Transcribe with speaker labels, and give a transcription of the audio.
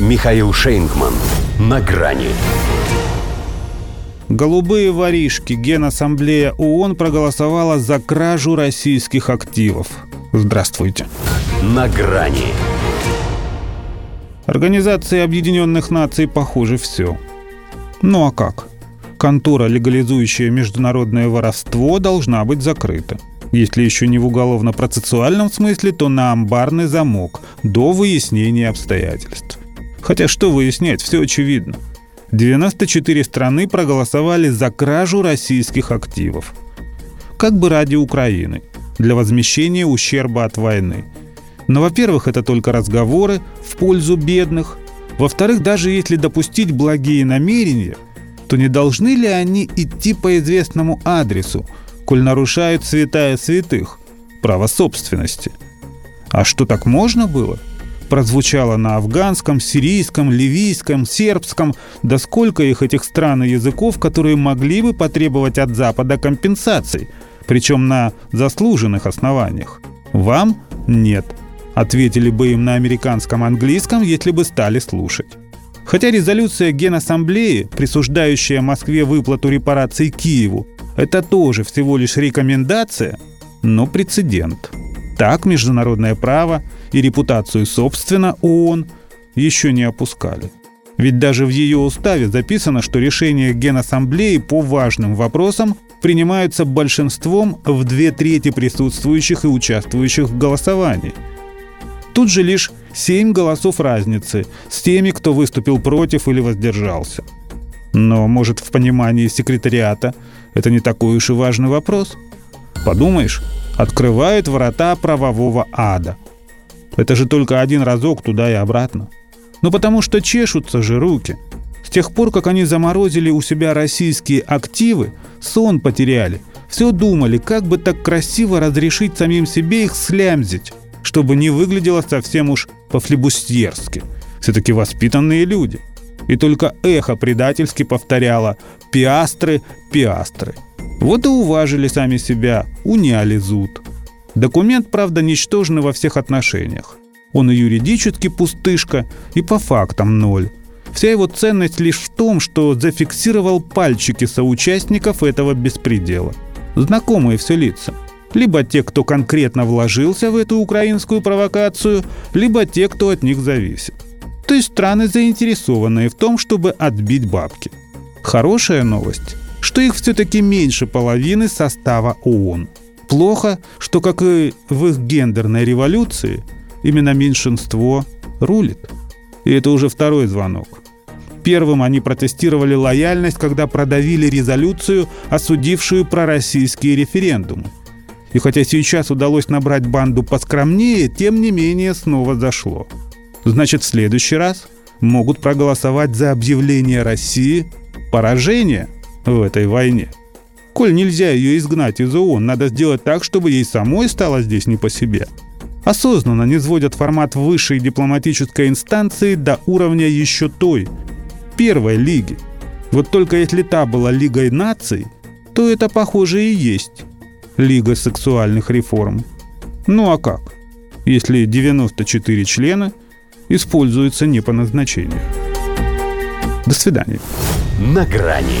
Speaker 1: Михаил Шейнгман. На грани.
Speaker 2: Голубые воришки Генассамблея ООН проголосовала за кражу российских активов. Здравствуйте.
Speaker 1: На грани.
Speaker 2: Организации Объединенных Наций, похоже, все. Ну а как? Контора, легализующая международное воровство, должна быть закрыта. Если еще не в уголовно-процессуальном смысле, то на амбарный замок до выяснения обстоятельств. Хотя что выяснять, все очевидно. 94 страны проголосовали за кражу российских активов. Как бы ради Украины, для возмещения ущерба от войны. Но, во-первых, это только разговоры в пользу бедных. Во-вторых, даже если допустить благие намерения, то не должны ли они идти по известному адресу, коль нарушают святая святых – право собственности? А что так можно было – прозвучало на афганском, сирийском, ливийском, сербском, да сколько их этих стран и языков, которые могли бы потребовать от Запада компенсаций, причем на заслуженных основаниях. Вам нет, ответили бы им на американском английском, если бы стали слушать. Хотя резолюция Генассамблеи, присуждающая Москве выплату репараций Киеву, это тоже всего лишь рекомендация, но прецедент. Так международное право и репутацию собственно ООН еще не опускали. Ведь даже в ее уставе записано, что решения Генассамблеи по важным вопросам принимаются большинством в две трети присутствующих и участвующих в голосовании. Тут же лишь семь голосов разницы с теми, кто выступил против или воздержался. Но, может, в понимании секретариата это не такой уж и важный вопрос? Подумаешь, открывают врата правового ада – это же только один разок туда и обратно. Ну потому что чешутся же руки. С тех пор, как они заморозили у себя российские активы, сон потеряли. Все думали, как бы так красиво разрешить самим себе их слямзить, чтобы не выглядело совсем уж по-флебустьерски. Все-таки воспитанные люди. И только эхо предательски повторяло «пиастры, пиастры». Вот и уважили сами себя, уняли зуд. Документ, правда, ничтожный во всех отношениях. Он и юридически пустышка, и по фактам ноль. Вся его ценность лишь в том, что зафиксировал пальчики соучастников этого беспредела. Знакомые все лица. Либо те, кто конкретно вложился в эту украинскую провокацию, либо те, кто от них зависит. То есть страны, заинтересованные в том, чтобы отбить бабки. Хорошая новость, что их все-таки меньше половины состава ООН – Плохо, что, как и в их гендерной революции, именно меньшинство рулит. И это уже второй звонок. Первым они протестировали лояльность, когда продавили резолюцию, осудившую пророссийские референдумы. И хотя сейчас удалось набрать банду поскромнее, тем не менее снова зашло. Значит, в следующий раз могут проголосовать за объявление России поражения в этой войне. Коль нельзя ее изгнать из ООН, надо сделать так, чтобы ей самой стало здесь не по себе. Осознанно не сводят формат высшей дипломатической инстанции до уровня еще той, первой лиги. Вот только если та была Лигой наций, то это, похоже, и есть Лига сексуальных реформ. Ну а как, если 94 члена используются не по назначению? До свидания.
Speaker 1: На грани